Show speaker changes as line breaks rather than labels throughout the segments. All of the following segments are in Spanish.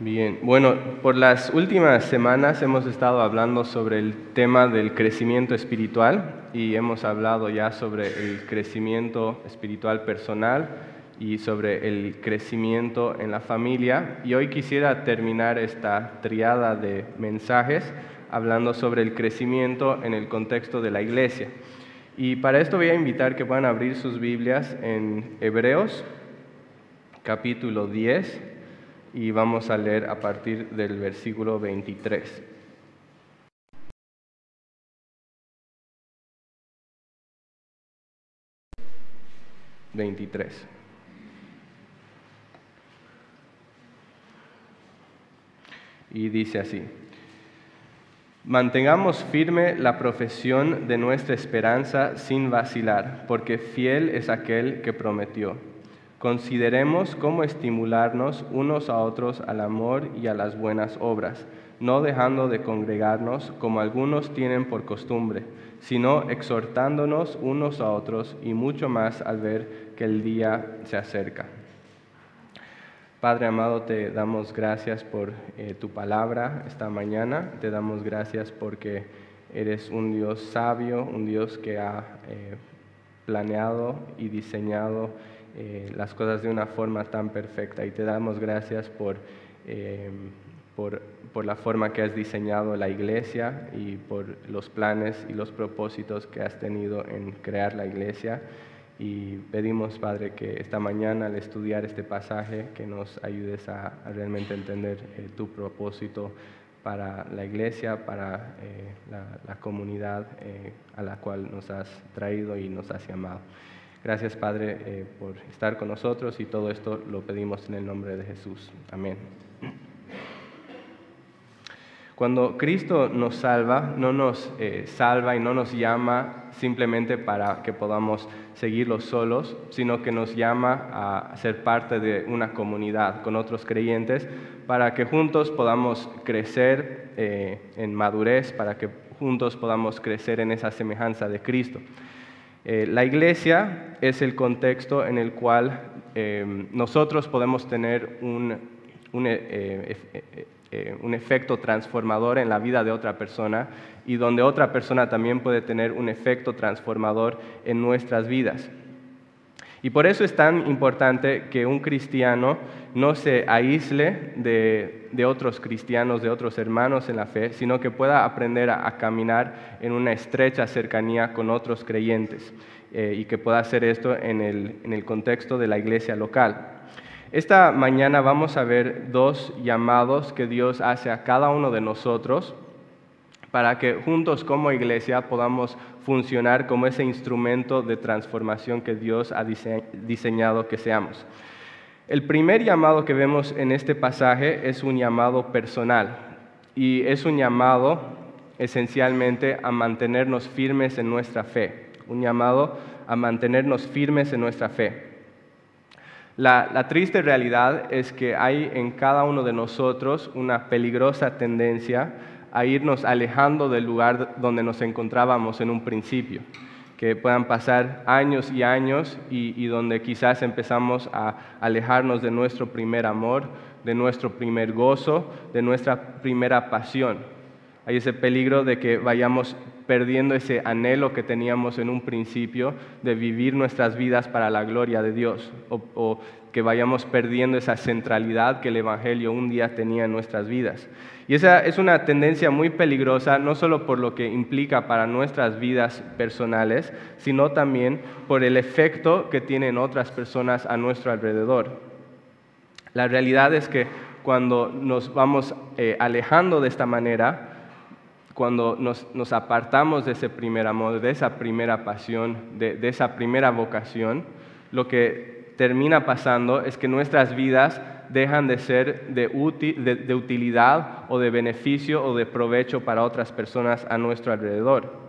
Bien, bueno, por las últimas semanas hemos estado hablando sobre el tema del crecimiento espiritual y hemos hablado ya sobre el crecimiento espiritual personal y sobre el crecimiento en la familia. Y hoy quisiera terminar esta triada de mensajes hablando sobre el crecimiento en el contexto de la iglesia. Y para esto voy a invitar que puedan abrir sus Biblias en Hebreos capítulo 10 y vamos a leer a partir del versículo 23. Veintitrés. Y dice así, mantengamos firme la profesión de nuestra esperanza sin vacilar, porque fiel es aquel que prometió. Consideremos cómo estimularnos unos a otros al amor y a las buenas obras, no dejando de congregarnos como algunos tienen por costumbre, sino exhortándonos unos a otros y mucho más al ver que el día se acerca. Padre amado, te damos gracias por eh, tu palabra esta mañana, te damos gracias porque eres un Dios sabio, un Dios que ha eh, planeado y diseñado eh, las cosas de una forma tan perfecta y te damos gracias eh, por, por, la forma que has diseñado la iglesia y por los planes y los propósitos que has tenido en crear la iglesia. Y pedimos, Padre, que esta mañana al estudiar este pasaje, que nos ayudes a, realmente entender eh, tu propósito para la iglesia, para la, la, comunidad a la cual nos has traído y nos has llamado. Gracias, Padre, eh, por estar con nosotros y todo esto lo pedimos en el nombre de Jesús. Amén. Cuando Cristo nos salva, no nos eh, salva y no nos llama simplemente para que podamos seguirlo solos, sino que nos llama a ser parte de una comunidad con otros creyentes para que juntos podamos crecer eh, en madurez, para que juntos podamos crecer en esa semejanza de Cristo. Eh, la iglesia es el contexto en el cual eh, nosotros podemos tener un, eh, un, efecto transformador en la vida de otra persona y donde otra persona también puede tener un efecto transformador en nuestras vidas. Y por eso es tan importante que un cristiano no se aísle de, otros cristianos, de otros hermanos en la fe, sino que pueda aprender a, caminar en una estrecha cercanía con otros creyentes eh, y que pueda hacer esto en el, en el contexto de la iglesia local. Esta mañana vamos a ver dos llamados que Dios hace a cada uno de nosotros para que juntos como iglesia podamos funcionar como ese instrumento de transformación que Dios ha diseñado que seamos. El primer llamado que vemos en este pasaje es un llamado personal y es un llamado esencialmente a mantenernos firmes en nuestra fe, un llamado a mantenernos firmes en nuestra fe. La, triste realidad es que hay en cada uno de nosotros una peligrosa tendencia a irnos alejando del lugar donde nos encontrábamos en un principio, que puedan pasar años y años y, donde quizás empezamos a alejarnos de nuestro primer amor, de nuestro primer gozo, de nuestra primera pasión. Hay ese peligro de que vayamos perdiendo ese anhelo que teníamos en un principio de vivir nuestras vidas para la gloria de Dios o, que vayamos perdiendo esa centralidad que el Evangelio un día tenía en nuestras vidas. Y esa es una tendencia muy peligrosa, no solo por lo que implica para nuestras vidas personales, sino también por el efecto que tienen otras personas a nuestro alrededor. La realidad es que cuando nos vamos eh, alejando de esta manera, cuando nos, apartamos de ese primer amor, de esa primera pasión, de, de esa primera vocación, lo que termina pasando es que nuestras vidas dejan de ser de, utilidad o de beneficio o de provecho para otras personas a nuestro alrededor.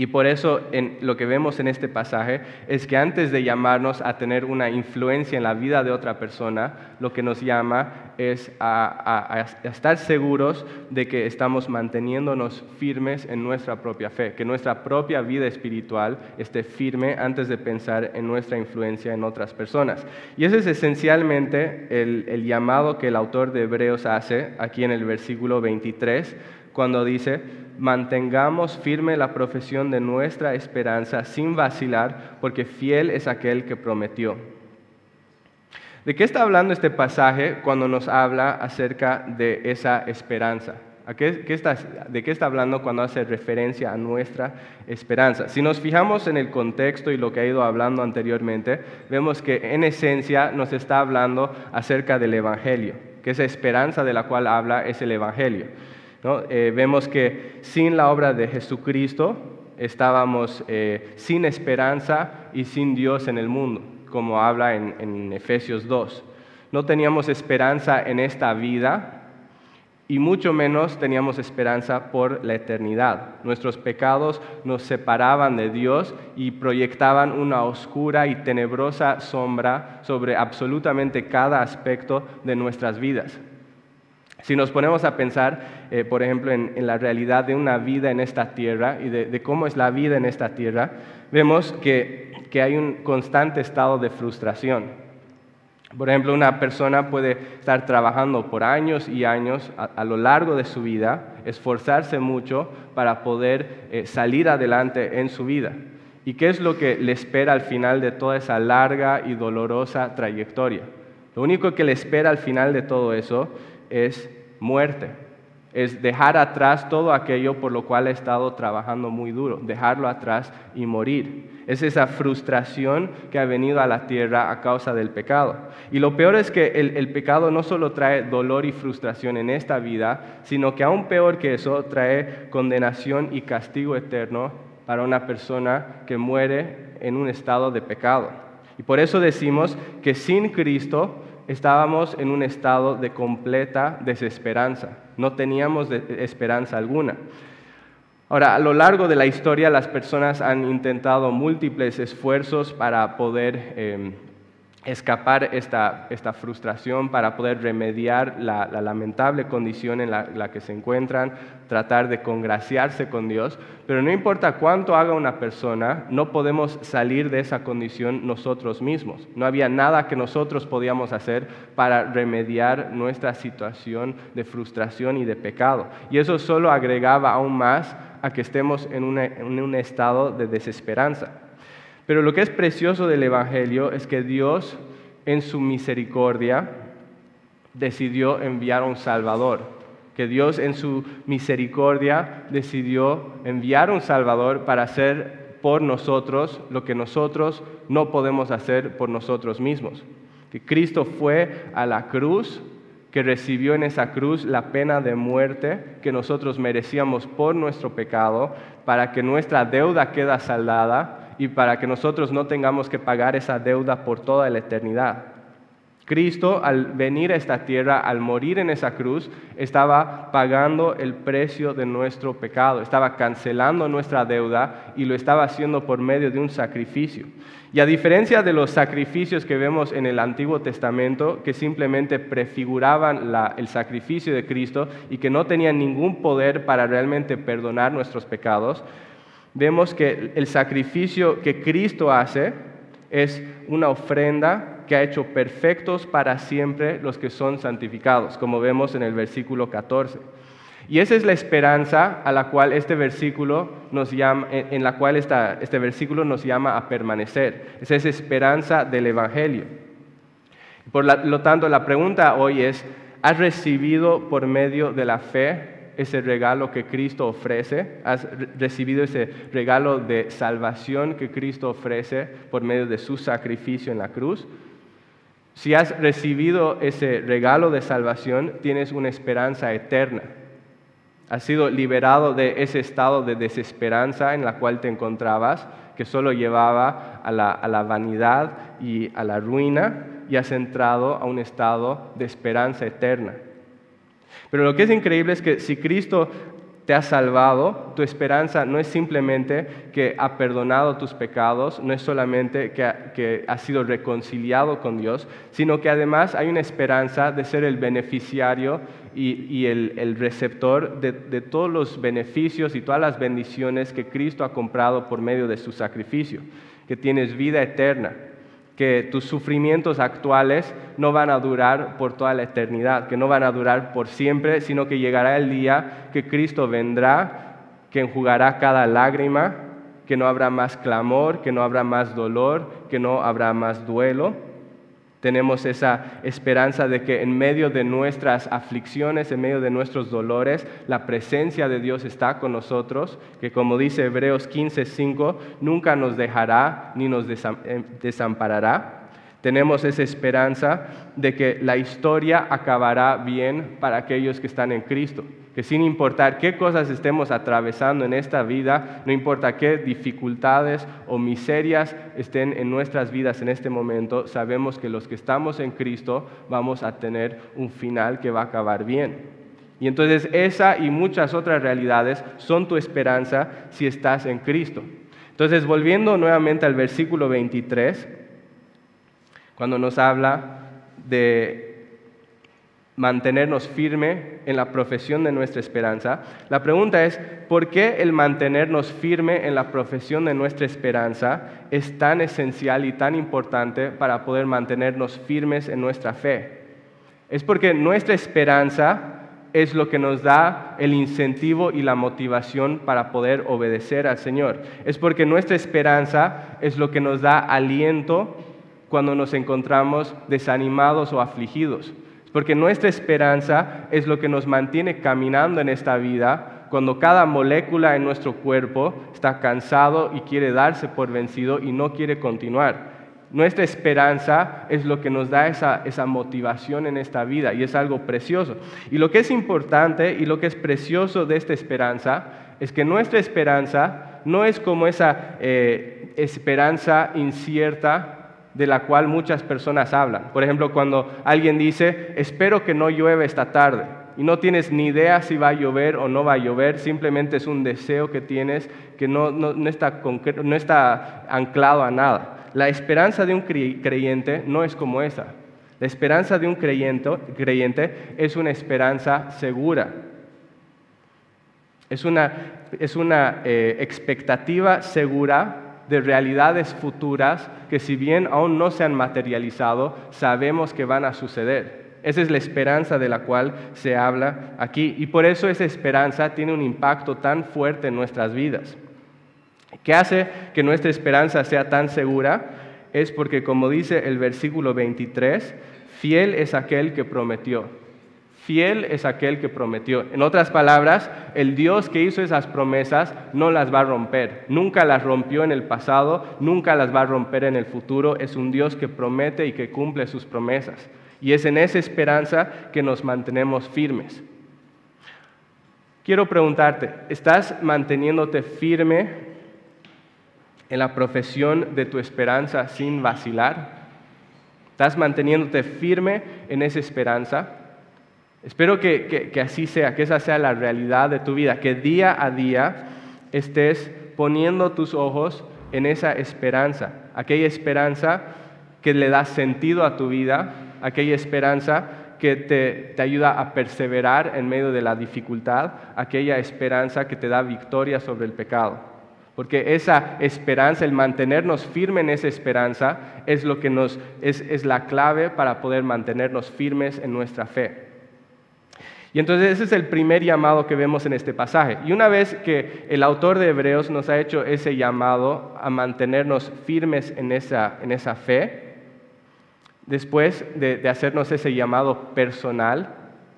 Y por eso lo que vemos en este pasaje es que antes de llamarnos a tener una influencia en la vida de otra persona, lo que nos llama es a, estar seguros de que estamos manteniéndonos firmes en nuestra propia fe, que nuestra propia vida espiritual esté firme antes de pensar en nuestra influencia en otras personas. Y ese es esencialmente el, el llamado que el autor de Hebreos hace aquí en el versículo 23 cuando dice, mantengamos firme la profesión de nuestra esperanza sin vacilar, porque fiel es aquel que prometió. ¿De qué está hablando este pasaje cuando nos habla acerca de esa esperanza? ¿De qué está hablando cuando hace referencia a nuestra esperanza? Si nos fijamos en el contexto y lo que ha ido hablando anteriormente, vemos que en esencia nos está hablando acerca del Evangelio, que esa esperanza de la cual habla es el Evangelio. Eh, vemos que sin la obra de Jesucristo estábamos eh, sin esperanza y sin Dios en el mundo, como habla en, en Efesios 2. No teníamos esperanza en esta vida y mucho menos teníamos esperanza por la eternidad. Nuestros pecados nos separaban de Dios y proyectaban una oscura y tenebrosa sombra sobre absolutamente cada aspecto de nuestras vidas. Si nos ponemos a pensar, eh, por ejemplo, en, la realidad de una vida en esta tierra y de, cómo es la vida en esta tierra, vemos que, hay un constante estado de frustración. Por ejemplo, una persona puede estar trabajando por años y años a, lo largo de su vida, esforzarse mucho para poder eh, salir adelante en su vida. ¿Y qué es lo que le espera al final de toda esa larga y dolorosa trayectoria? Lo único que le espera al final de todo eso es muerte, es dejar atrás todo aquello por lo cual ha estado trabajando muy duro, dejarlo atrás y morir. Es esa frustración que ha venido a la tierra a causa del pecado. Y lo peor es que el, el, pecado no solo trae dolor y frustración en esta vida, sino que aún peor que eso, trae condenación y castigo eterno para una persona que muere en un estado de pecado. Y por eso decimos que sin Cristo estábamos en un estado de completa desesperanza, no teníamos esperanza alguna. Ahora, a lo largo de la historia las personas han intentado múltiples esfuerzos para poder em, escapar esta, esta frustración, para poder remediar la, lamentable condición en la, que se encuentran, tratar de congraciarse con Dios. Pero no importa cuánto haga una persona, no podemos salir de esa condición nosotros mismos. No había nada que nosotros podíamos hacer para remediar nuestra situación de frustración y de pecado. Y eso solo agregaba aún más a que estemos en un estado de desesperanza. Pero lo que es precioso del Evangelio es que Dios, en su misericordia, decidió enviar un Salvador. Que Dios, en su misericordia, decidió enviar un Salvador para hacer por nosotros lo que nosotros no podemos hacer por nosotros mismos. Que Cristo fue a la cruz que recibió en esa cruz la pena de muerte que nosotros merecíamos por nuestro pecado, para que nuestra deuda queda saldada y para que nosotros no tengamos que pagar esa deuda por toda la eternidad. Cristo al venir a esta tierra, al morir en esa cruz, estaba pagando el precio de nuestro pecado, estaba cancelando nuestra deuda y lo estaba haciendo por medio de un sacrificio. Y a diferencia de los sacrificios que vemos en el Antiguo Testamento, que simplemente prefiguraban el sacrificio de Cristo y que no tenían ningún poder para realmente perdonar nuestros pecados, vemos que el sacrificio que Cristo hace es una ofrenda que ha hecho perfectos para siempre los que son santificados, como vemos en el versículo 14. Y esa es la esperanza a la cual este versículo nos llama, en la cual este versículo nos llama a permanecer. Es esa esperanza del Evangelio. Por lo tanto, la pregunta hoy es, ¿has recibido por medio de la fe ese regalo que Cristo ofrece, has recibido ese regalo de salvación que Cristo ofrece por medio de su sacrificio en la cruz. Si has recibido ese regalo de salvación, tienes una esperanza eterna. Has sido liberado de ese estado de desesperanza en la cual te encontrabas, que solo llevaba a la, a la vanidad y a la ruina, y has entrado a un estado de esperanza eterna. Pero lo que es increíble es que si Cristo te ha salvado, tu esperanza no es simplemente que ha perdonado tus pecados, no es solamente que, ha, sido reconciliado con Dios, sino que además hay una esperanza de ser el beneficiario y, el, receptor de todos los beneficios y todas las bendiciones que Cristo ha comprado por medio de su sacrificio, que tienes vida eterna que tus sufrimientos actuales no van a durar por toda la eternidad, que no van a durar por siempre, sino que llegará el día que Cristo vendrá, que enjugará cada lágrima, que no habrá más clamor, que no habrá más dolor, que no habrá más duelo tenemos esa esperanza de que en medio de nuestras aflicciones, en medio de nuestros dolores, la presencia de Dios está con nosotros, que como dice Hebreos 15:5, nunca nos dejará ni nos eh, desamparará. Tenemos esa esperanza de que la historia acabará bien para aquellos que están en Cristo que sin importar qué cosas estemos atravesando en esta vida, no importa qué dificultades o miserias estén en nuestras vidas en este momento, sabemos que los que estamos en Cristo vamos a tener un final que va a acabar bien. Y entonces esa y muchas otras realidades son tu esperanza si estás en Cristo. Entonces, volviendo nuevamente al versículo 23, cuando nos habla de mantenernos firme en la profesión de nuestra esperanza. La pregunta es, ¿por qué el mantenernos firme en la profesión de nuestra esperanza es tan esencial y tan importante para poder mantenernos firmes en nuestra fe? Es porque nuestra esperanza es lo que nos da el incentivo y la motivación para poder obedecer al Señor. Es porque nuestra esperanza es lo que nos da aliento cuando nos encontramos desanimados o afligidos. Porque nuestra esperanza es lo que nos mantiene caminando en esta vida cuando cada molécula en nuestro cuerpo está cansado y quiere darse por vencido y no quiere continuar. Nuestra esperanza es lo que nos da esa, motivación en esta vida y es algo precioso. Y lo que es importante y lo que es precioso de esta esperanza es que nuestra esperanza no es como esa eh, esperanza incierta de la cual muchas personas hablan. Por ejemplo, cuando alguien dice, espero que no llueve esta tarde, y no tienes ni idea si va a llover o no va a llover, simplemente es un deseo que tienes que no, está, no está anclado a nada. La esperanza de un creyente no es como esa. La esperanza de un creyente, creyente es una esperanza segura. Es una, es una eh, expectativa segura de realidades futuras que si bien aún no se han materializado, sabemos que van a suceder. Esa es la esperanza de la cual se habla aquí y por eso esa esperanza tiene un impacto tan fuerte en nuestras vidas. ¿Qué hace que nuestra esperanza sea tan segura? Es porque, como dice el versículo 23, fiel es aquel que prometió. Fiel es aquel que prometió. En otras palabras, el Dios que hizo esas promesas no las va a romper. Nunca las rompió en el pasado, nunca las va a romper en el futuro. Es un Dios que promete y que cumple sus promesas. Y es en esa esperanza que nos mantenemos firmes. Quiero preguntarte, ¿estás manteniéndote firme en la profesión de tu esperanza sin vacilar? ¿Estás manteniéndote firme en esa esperanza? Espero que, así sea, que esa sea la realidad de tu vida, que día a día estés poniendo tus ojos en esa esperanza, aquella esperanza que le da sentido a tu vida, aquella esperanza que te, te, ayuda a perseverar en medio de la dificultad, aquella esperanza que te da victoria sobre el pecado. Porque esa esperanza, el mantenernos firmes en esa esperanza, es lo que nos es, es la clave para poder mantenernos firmes en nuestra fe. Y entonces ese es el primer llamado que vemos en este pasaje. Y una vez que el autor de Hebreos nos ha hecho ese llamado a mantenernos firmes en esa, en esa fe, después de, de hacernos ese llamado personal,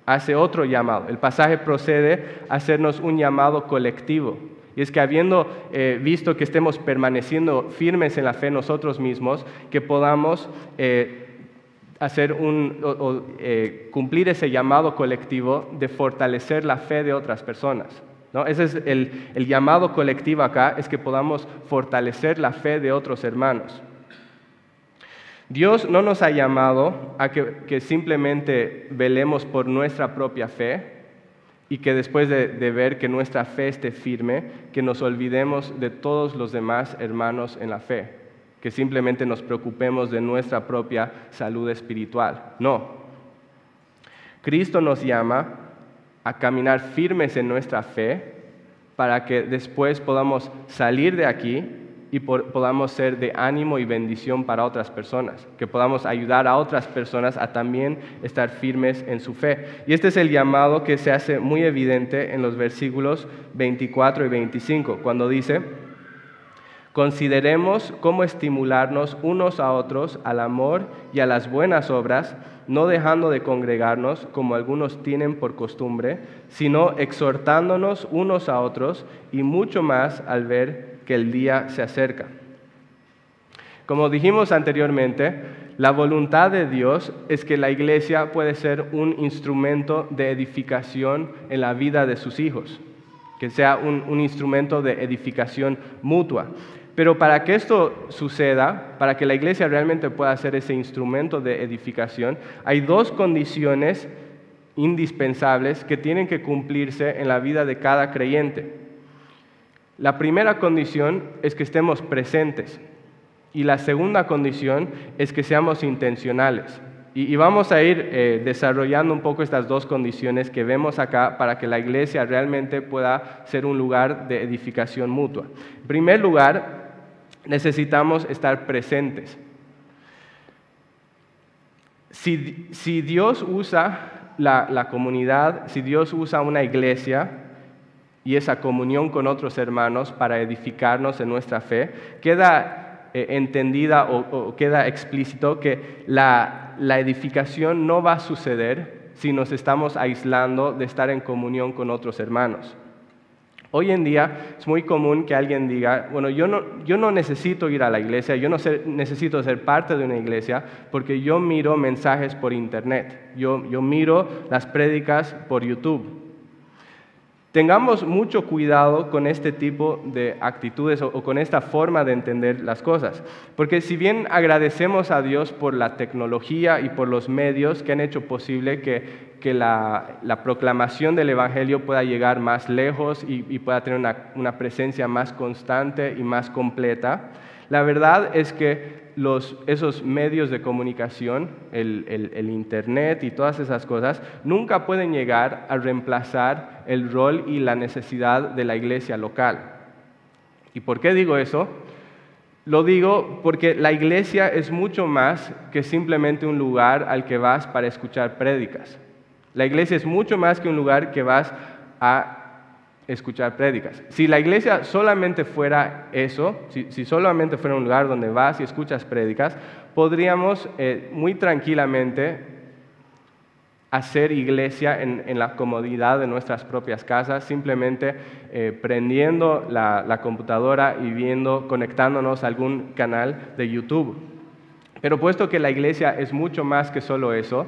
hace otro llamado. El pasaje procede a hacernos un llamado colectivo. Y es que habiendo eh, visto que estemos permaneciendo firmes en la fe nosotros mismos, que podamos eh, hacer un, eh, cumplir ese llamado colectivo de fortalecer la fe de otras personas. ¿no? Ese es el, el, llamado colectivo acá, es que podamos fortalecer la fe de otros hermanos. Dios no nos ha llamado a que, que simplemente velemos por nuestra propia fe, y que después de, de, ver que nuestra fe esté firme, que nos olvidemos de todos los demás hermanos en la fe, que simplemente nos preocupemos de nuestra propia salud espiritual. No. Cristo nos llama a caminar firmes en nuestra fe para que después podamos salir de aquí y podamos ser de ánimo y bendición para otras personas, que podamos ayudar a otras personas a también estar firmes en su fe. Y este es el llamado que se hace muy evidente en los versículos 24 y 25, cuando dice, consideremos cómo estimularnos unos a otros al amor y a las buenas obras, no dejando de congregarnos como algunos tienen por costumbre, sino exhortándonos unos a otros y mucho más al ver que el día se acerca. Como dijimos anteriormente, la voluntad de Dios es que la iglesia puede ser un instrumento de edificación en la vida de sus hijos, que sea un, un instrumento de edificación mutua. Pero para que esto suceda, para que la iglesia realmente pueda ser ese instrumento de edificación, hay dos condiciones indispensables que tienen que cumplirse en la vida de cada creyente. La primera condición es que estemos presentes y la segunda condición es que seamos intencionales. Y, vamos a ir eh, desarrollando un poco estas dos condiciones que vemos acá para que la iglesia realmente pueda ser un lugar de edificación mutua. En primer lugar, necesitamos estar presentes. Si, Dios usa la comunidad, si Dios usa una iglesia, y esa comunión con otros hermanos para edificarnos en nuestra fe, queda eh, entendida o, queda explícito que la, la edificación no va a suceder si nos estamos aislando de estar en comunión con otros hermanos. Hoy en día es muy común que alguien diga, bueno, yo no, yo no necesito ir a la iglesia, yo no necesito ser parte de una iglesia porque yo miro mensajes por internet, yo, yo miro las prédicas por YouTube. Tengamos mucho cuidado con este tipo de actitudes o, con esta forma de entender las cosas, porque si bien agradecemos a Dios por la tecnología y por los medios que han hecho posible que, la, proclamación del Evangelio pueda llegar más lejos y, pueda tener una, presencia más constante y más completa, la verdad es que esos medios de comunicación, el, Internet y todas esas cosas, nunca pueden llegar a reemplazar el rol y la necesidad de la iglesia local. ¿Y por qué digo eso? Lo digo porque la iglesia es mucho más que simplemente un lugar al que vas para escuchar prédicas. La iglesia es mucho más que un lugar que vas a escuchar prédicas. Si la iglesia solamente fuera eso, si, solamente fuera un lugar donde vas y escuchas prédicas, podríamos eh, muy tranquilamente hacer iglesia en, la comodidad de nuestras propias casas, simplemente eh, prendiendo la, la computadora y viendo, conectándonos a algún canal de YouTube. Pero puesto que la iglesia es mucho más que solo eso,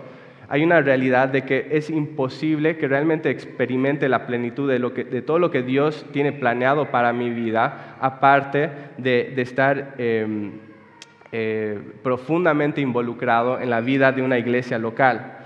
hay una realidad de que es imposible que realmente experimente la plenitud de, todo lo que Dios tiene planeado para mi vida, aparte de, estar em, eh, profundamente involucrado en la vida de una iglesia local.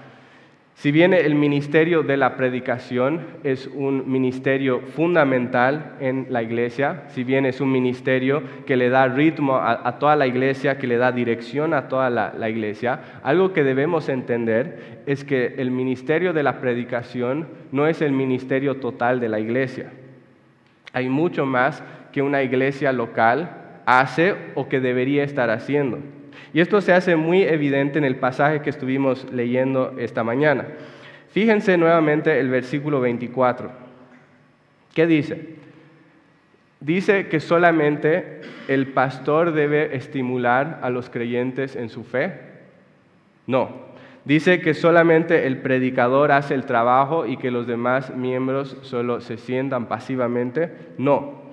Si bien el ministerio de la predicación es un ministerio fundamental en la iglesia, si bien es un ministerio que le da ritmo a, toda la iglesia, que le da dirección a toda la, iglesia, algo que debemos entender es que el ministerio de la predicación no es el ministerio total de la iglesia. Hay mucho más que una iglesia local hace o que debería estar haciendo. Y esto se hace muy evidente en el pasaje que estuvimos leyendo esta mañana. Fíjense nuevamente el versículo 24. ¿Qué dice? Dice que solamente el pastor debe estimular a los creyentes en su fe. No. Dice que solamente el predicador hace el trabajo y que los demás miembros solo se sientan pasivamente. No.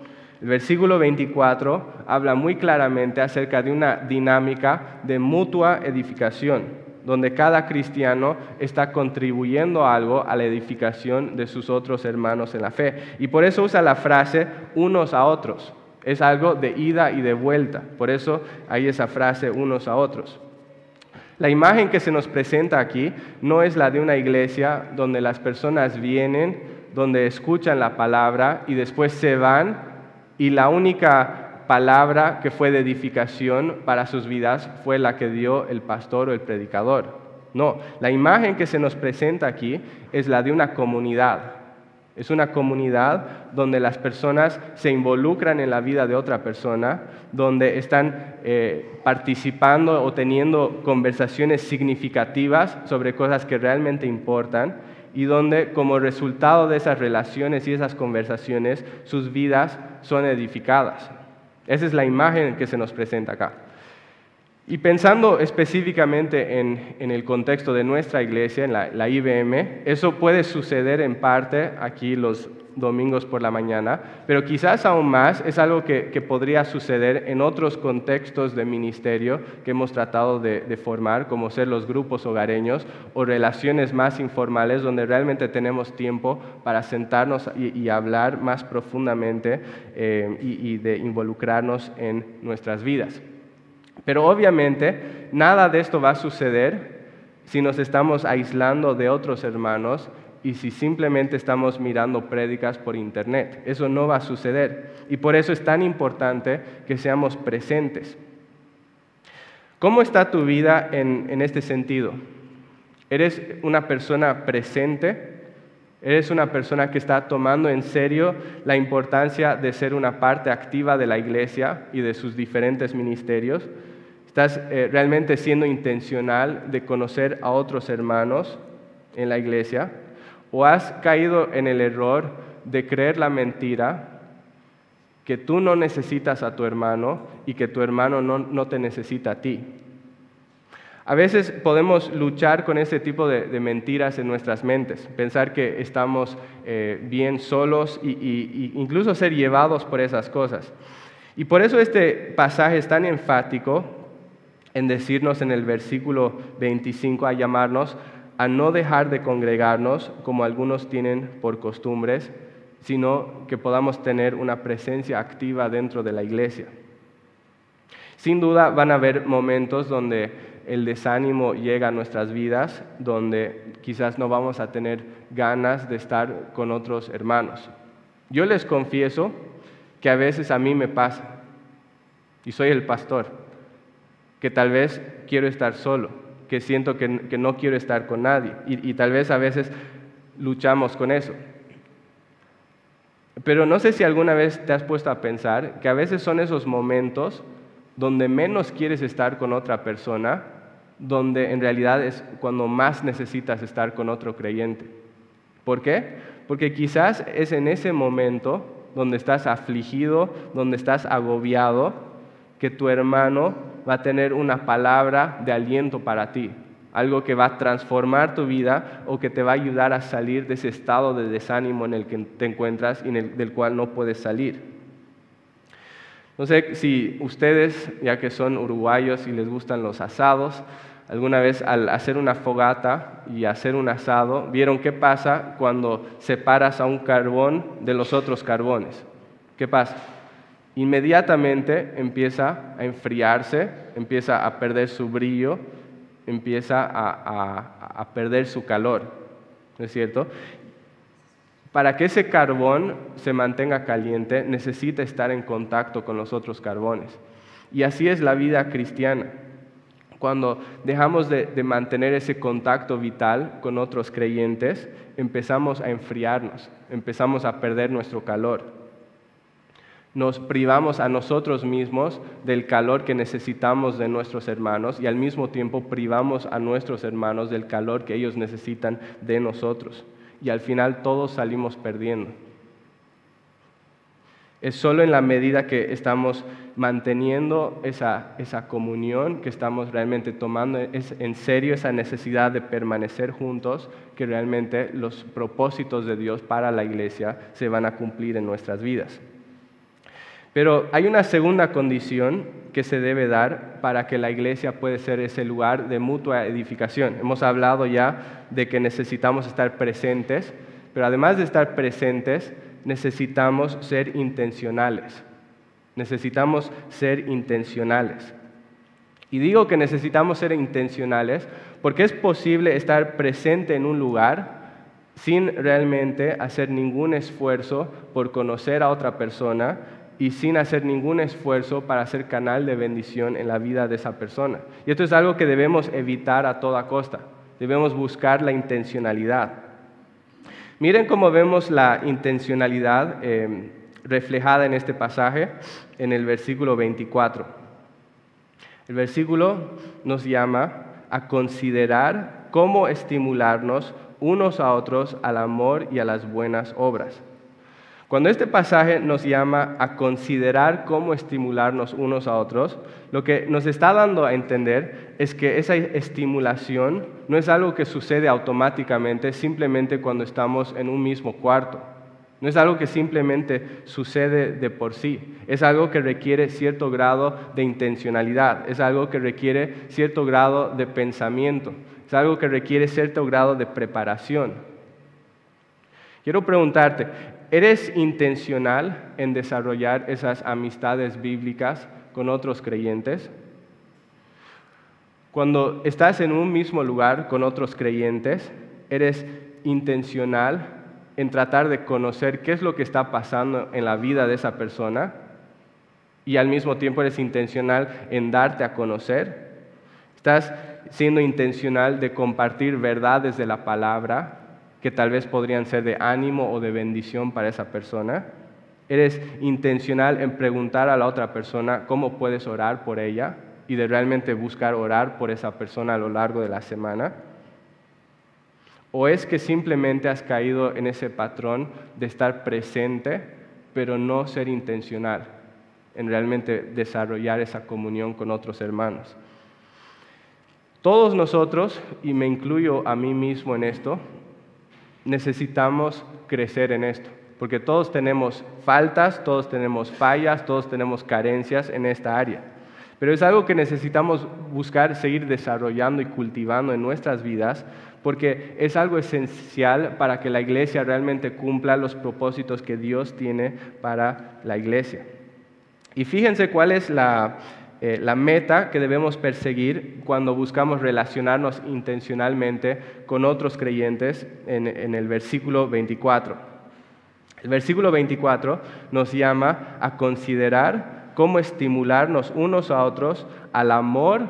El versículo 24 habla muy claramente acerca de una dinámica de mutua edificación, donde cada cristiano está contribuyendo algo a la edificación de sus otros hermanos en la fe. Y por eso usa la frase unos a otros. Es algo de ida y de vuelta. Por eso hay esa frase unos a otros. La imagen que se nos presenta aquí no es la de una iglesia donde las personas vienen donde escuchan la palabra y después se van y la única palabra que fue de edificación para sus vidas fue la que dio el pastor o el predicador. No, la imagen que se nos presenta aquí es la de una comunidad. Es una comunidad donde las personas se involucran en la vida de otra persona, donde están eh, participando o teniendo conversaciones significativas sobre cosas que realmente importan y donde como resultado de esas relaciones y esas conversaciones sus vidas son edificadas. Esa es la imagen que se nos presenta acá. Y pensando específicamente en, el contexto de nuestra iglesia, en la, IBM, eso puede suceder en parte aquí los domingos por la mañana, pero quizás aún más es algo que, podría suceder en otros contextos de ministerio que hemos tratado de, formar, como ser los grupos hogareños o relaciones más informales donde realmente tenemos tiempo para sentarnos y, hablar más profundamente eh, y de involucrarnos en nuestras vidas. Pero obviamente nada de esto va a suceder si nos estamos aislando de otros hermanos y si simplemente estamos mirando prédicas por internet. Eso no va a suceder. Y por eso es tan importante que seamos presentes. ¿Cómo está tu vida en, este sentido? ¿Eres una persona presente? ¿Eres una persona que está tomando en serio la importancia de ser una parte activa de la iglesia y de sus diferentes ministerios? ¿Estás eh, realmente siendo intencional de conocer a otros hermanos en la iglesia? ¿O has caído en el error de creer la mentira que tú no necesitas a tu hermano y que tu hermano no, te necesita a ti? A veces podemos luchar con ese tipo de, mentiras en nuestras mentes, pensar que estamos eh, bien solos e incluso ser llevados por esas cosas. Y por eso este pasaje es tan enfático en decirnos en el versículo 25 a llamarnos a no dejar de congregarnos como algunos tienen por costumbres, sino que podamos tener una presencia activa dentro de la iglesia. Sin duda van a haber momentos donde el desánimo llega a nuestras vidas, donde quizás no vamos a tener ganas de estar con otros hermanos. Yo les confieso que a veces a mí me pasa, y soy el pastor que tal vez quiero estar solo, que siento que, no quiero estar con nadie. Y, tal vez a veces luchamos con eso. Pero no sé si alguna vez te has puesto a pensar que a veces son esos momentos donde menos quieres estar con otra persona, donde en realidad es cuando más necesitas estar con otro creyente. ¿Por qué? Porque quizás es en ese momento donde estás afligido, donde estás agobiado, que tu hermano va a tener una palabra de aliento para ti, algo que va a transformar tu vida o que te va a ayudar a salir de ese estado de desánimo en el que te encuentras y del cual no puedes salir. No sé si ustedes, ya que son uruguayos y les gustan los asados, alguna vez al hacer una fogata y hacer un asado, vieron qué pasa cuando separas a un carbón de los otros carbones. ¿Qué pasa? Inmediatamente empieza a enfriarse, empieza a perder su brillo, empieza a, perder su calor, ¿no es cierto? Para que ese carbón se mantenga caliente, necesita estar en contacto con los otros carbones. Y así es la vida cristiana. Cuando dejamos de, de, mantener ese contacto vital con otros creyentes, empezamos a enfriarnos, empezamos a perder nuestro calor nos privamos a nosotros mismos del calor que necesitamos de nuestros hermanos y al mismo tiempo privamos a nuestros hermanos del calor que ellos necesitan de nosotros. Y al final todos salimos perdiendo. Es solo en la medida que estamos manteniendo esa, esa comunión, que estamos realmente tomando en serio esa necesidad de permanecer juntos, que realmente los propósitos de Dios para la iglesia se van a cumplir en nuestras vidas. Pero hay una segunda condición que se debe dar para que la iglesia pueda ser ese lugar de mutua edificación. Hemos hablado ya de que necesitamos estar presentes, pero además de estar presentes, necesitamos ser intencionales. Necesitamos ser intencionales. Y digo que necesitamos ser intencionales porque es posible estar presente en un lugar, sin realmente hacer ningún esfuerzo por conocer a otra persona y sin hacer ningún esfuerzo para ser canal de bendición en la vida de esa persona. Y esto es algo que debemos evitar a toda costa. Debemos buscar la intencionalidad. Miren cómo vemos la intencionalidad eh, reflejada en este pasaje, en el versículo 24. El versículo nos llama a considerar cómo estimularnos unos a otros al amor y a las buenas obras. Cuando este pasaje nos llama a considerar cómo estimularnos unos a otros, lo que nos está dando a entender es que esa estimulación no es algo que sucede automáticamente simplemente cuando estamos en un mismo cuarto. No es algo que simplemente sucede de por sí. Es algo que requiere cierto grado de intencionalidad. Es algo que requiere cierto grado de pensamiento. Es algo que requiere cierto grado de preparación. Quiero preguntarte, ¿Eres intencional en desarrollar esas amistades bíblicas con otros creyentes? Cuando estás en un mismo lugar con otros creyentes, ¿eres intencional en tratar de conocer qué es lo que está pasando en la vida de esa persona? Y al mismo tiempo eres intencional en darte a conocer. ¿Estás siendo intencional de compartir verdades de la palabra que tal vez podrían ser de ánimo o de bendición para esa persona. Eres intencional en preguntar a la otra persona cómo puedes orar por ella y de realmente buscar orar por esa persona a lo largo de la semana. ¿O es que simplemente has caído en ese patrón de estar presente, pero no ser intencional en realmente desarrollar esa comunión con otros hermanos? Todos nosotros, y me incluyo a mí mismo en esto, necesitamos crecer en esto, porque todos tenemos faltas, todos tenemos fallas, todos tenemos carencias en esta área. Pero es algo que necesitamos buscar seguir desarrollando y cultivando en nuestras vidas, porque es algo esencial para que la iglesia realmente cumpla los propósitos que Dios tiene para la iglesia. Y fíjense cuál es la, eh, la meta que debemos perseguir cuando buscamos relacionarnos intencionalmente con otros creyentes en, en el versículo 24. El versículo 24 nos llama a considerar cómo estimularnos unos a otros al amor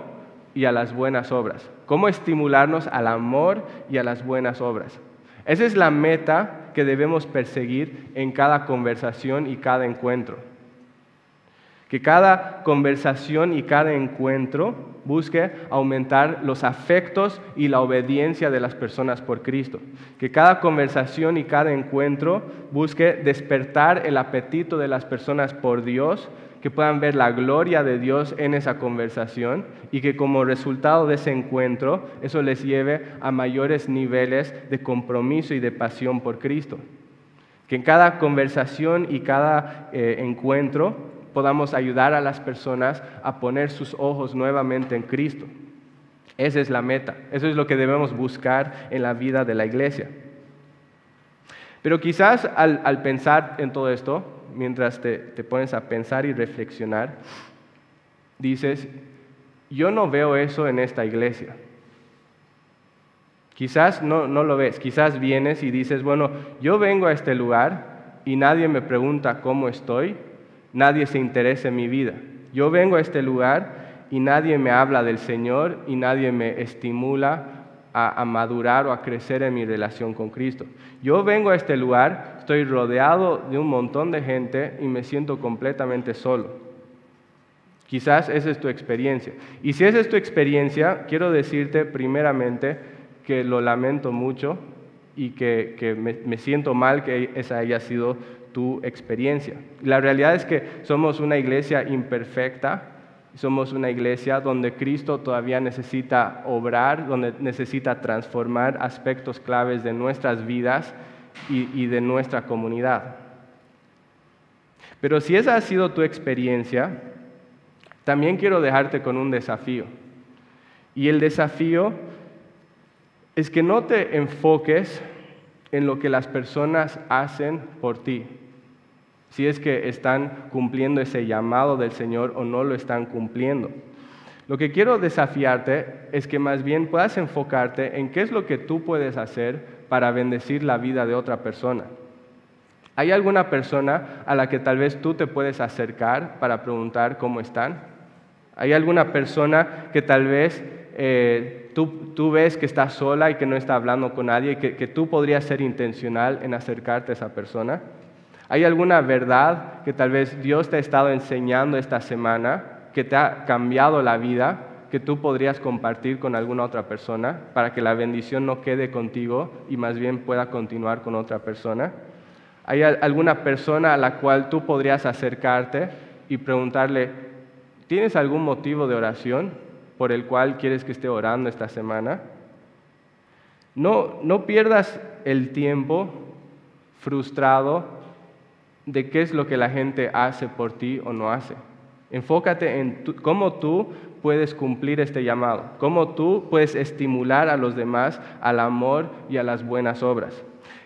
y a las buenas obras. Cómo estimularnos al amor y a las buenas obras. Esa es la meta que debemos perseguir en cada conversación y cada encuentro. Que cada conversación y cada encuentro busque aumentar los afectos y la obediencia de las personas por Cristo. Que cada conversación y cada encuentro busque despertar el apetito de las personas por Dios, que puedan ver la gloria de Dios en esa conversación y que como resultado de ese encuentro eso les lleve a mayores niveles de compromiso y de pasión por Cristo. Que en cada conversación y cada eh, encuentro podamos ayudar a las personas a poner sus ojos nuevamente en Cristo. Esa es la meta, eso es lo que debemos buscar en la vida de la iglesia. Pero quizás al, pensar en todo esto, mientras te, pones a pensar y reflexionar, dices, yo no veo eso en esta iglesia. Quizás no, no lo ves, quizás vienes y dices, bueno, yo vengo a este lugar y nadie me pregunta cómo estoy, nadie se interesa en mi vida. Yo vengo a este lugar y nadie me habla del Señor y nadie me estimula a, madurar o a crecer en mi relación con Cristo. Yo vengo a este lugar, estoy rodeado de un montón de gente y me siento completamente solo. Quizás esa es tu experiencia. Y si esa es tu experiencia, quiero decirte primeramente que lo lamento mucho y que, me, me, siento mal que esa haya sido tu experiencia. La realidad es que somos una iglesia imperfecta, somos una iglesia donde Cristo todavía necesita obrar, donde necesita transformar aspectos claves de nuestras vidas y, y de nuestra comunidad. Pero si esa ha sido tu experiencia, también quiero dejarte con un desafío. Y el desafío es que no te enfoques en lo que las personas hacen por ti si es que están cumpliendo ese llamado del Señor o no lo están cumpliendo. Lo que quiero desafiarte es que más bien puedas enfocarte en qué es lo que tú puedes hacer para bendecir la vida de otra persona. ¿Hay alguna persona a la que tal vez tú te puedes acercar para preguntar cómo están? ¿Hay alguna persona que tal vez eh, tú, ves que está sola y que no está hablando con nadie y que, que tú podrías ser intencional en acercarte a esa persona? ¿Hay alguna verdad que tal vez Dios te ha estado enseñando esta semana que te ha cambiado la vida que tú podrías compartir con alguna otra persona para que la bendición no quede contigo y más bien pueda continuar con otra persona? ¿Hay alguna persona a la cual tú podrías acercarte y preguntarle, ¿tienes algún motivo de oración por el cual quieres que esté orando esta semana? No, no pierdas el tiempo frustrado de qué es lo que la gente hace por ti o no hace. Enfócate en cómo tú puedes cumplir este llamado, cómo tú puedes estimular a los demás al amor y a las buenas obras.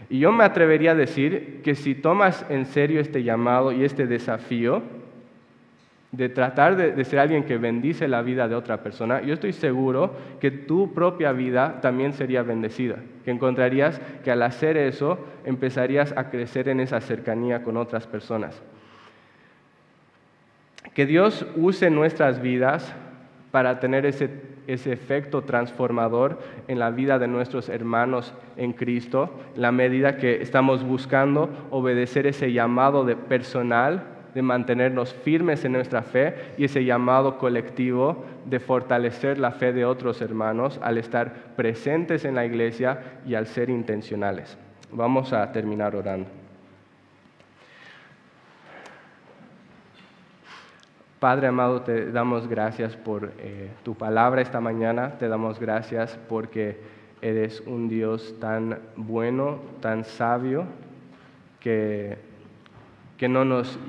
Y yo me atrevería a decir que si tomas en serio este llamado y este desafío de tratar de, ser alguien que bendice la vida de otra persona, yo estoy seguro que tu propia vida también sería bendecida, que encontrarías que al hacer eso empezarías a crecer en esa cercanía con otras personas. Que Dios use nuestras vidas para tener ese, efecto transformador en la vida de nuestros hermanos en Cristo, la medida que estamos buscando obedecer ese llamado de personal, de mantenernos firmes en nuestra fe y ese llamado colectivo de fortalecer la fe de otros hermanos al estar presentes en la iglesia y al ser intencionales. Vamos a terminar orando. Padre amado, te damos gracias por eh, tu palabra esta mañana, te damos gracias porque eres un Dios tan bueno, tan sabio, que, que no nos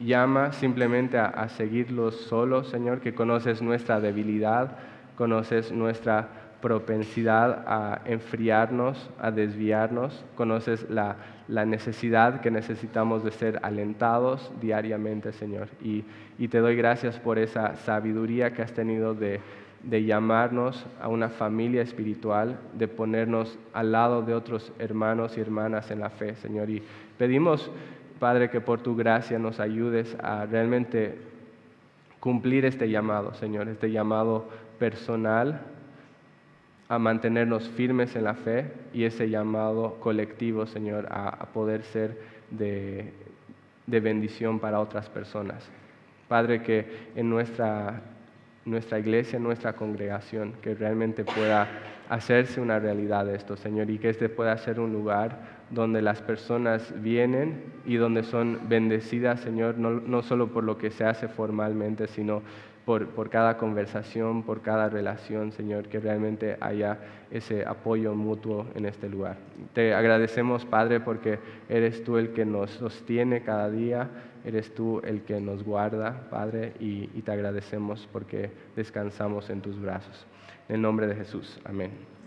llama simplemente a, a seguirlo solo, Señor, que conoces nuestra debilidad, conoces nuestra propensidad a enfriarnos, a desviarnos, conoces la, necesidad que necesitamos de ser alentados diariamente, Señor. Y, te doy gracias por esa sabiduría que has tenido de, de llamarnos a una familia espiritual, de ponernos al lado de otros hermanos y hermanas en la fe, Señor. Y pedimos, Padre, que por tu gracia nos ayudes a realmente cumplir este llamado, Señor, este llamado personal a mantenernos firmes en la fe y ese llamado colectivo, Señor, a, poder ser de, bendición para otras personas. Padre, que en nuestra, nuestra iglesia, en nuestra congregación, que realmente pueda hacerse una realidad esto, Señor, y que este pueda ser un lugar donde las personas vienen y donde son bendecidas, Señor, no, solo por lo que se hace formalmente, sino por, cada conversación, por cada relación, Señor, que realmente haya ese apoyo mutuo en este lugar. Te agradecemos, Padre, porque eres tú el que nos sostiene cada día, eres tú el que nos guarda, Padre, y, y te agradecemos porque descansamos en tus brazos. En el nombre de Jesús, amén.